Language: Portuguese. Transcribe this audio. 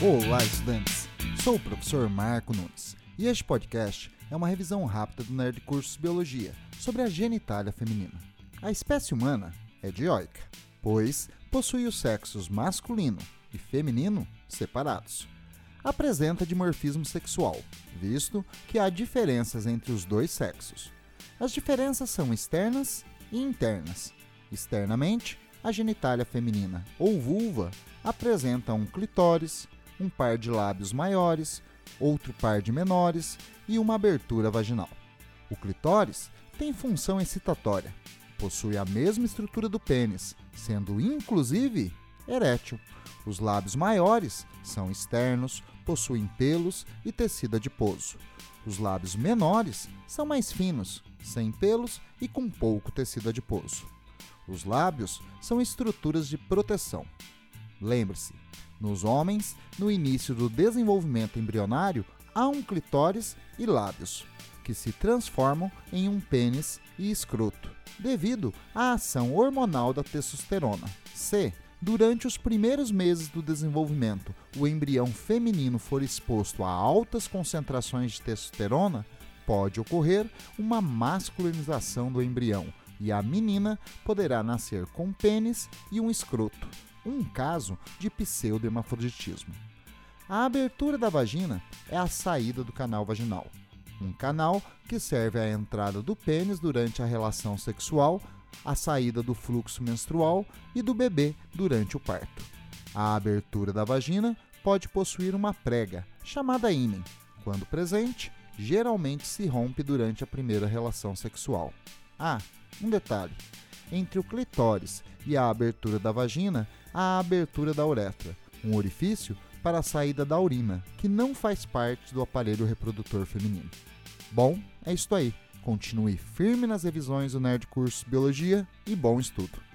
Olá, estudantes! Sou o professor Marco Nunes e este podcast é uma revisão rápida do Nerd Cursos Biologia sobre a genitália feminina. A espécie humana é dioica, pois possui os sexos masculino e feminino separados. Apresenta dimorfismo sexual, visto que há diferenças entre os dois sexos. As diferenças são externas e internas. Externamente, a genitália feminina ou vulva apresenta um clitóris, um par de lábios maiores, outro par de menores e uma abertura vaginal. O clitóris tem função excitatória, possui a mesma estrutura do pênis, sendo inclusive erétil. Os lábios maiores são externos, possuem pelos e tecido adiposo. Os lábios menores são mais finos, sem pelos e com pouco tecido adiposo. Os lábios são estruturas de proteção. Lembre-se, nos homens, no início do desenvolvimento embrionário, há um clitóris e lábios, que se transformam em um pênis e escroto, devido à ação hormonal da testosterona. Se, durante os primeiros meses do desenvolvimento, o embrião feminino for exposto a altas concentrações de testosterona, pode ocorrer uma masculinização do embrião e a menina poderá nascer com pênis e um escroto, um caso de pseudohermafroditismo. A abertura da vagina é a saída do canal vaginal, um canal que serve à entrada do pênis durante a relação sexual, a saída do fluxo menstrual e do bebê durante o parto. A abertura da vagina pode possuir uma prega, chamada ímen. Quando presente, geralmente se rompe durante a primeira relação sexual. Ah, um detalhe: entre o clitóris e a abertura da vagina, há a abertura da uretra, um orifício para a saída da urina, que não faz parte do aparelho reprodutor feminino. Bom, é isso aí. Continue firme nas revisões do Nerd Curso Biologia e bom estudo!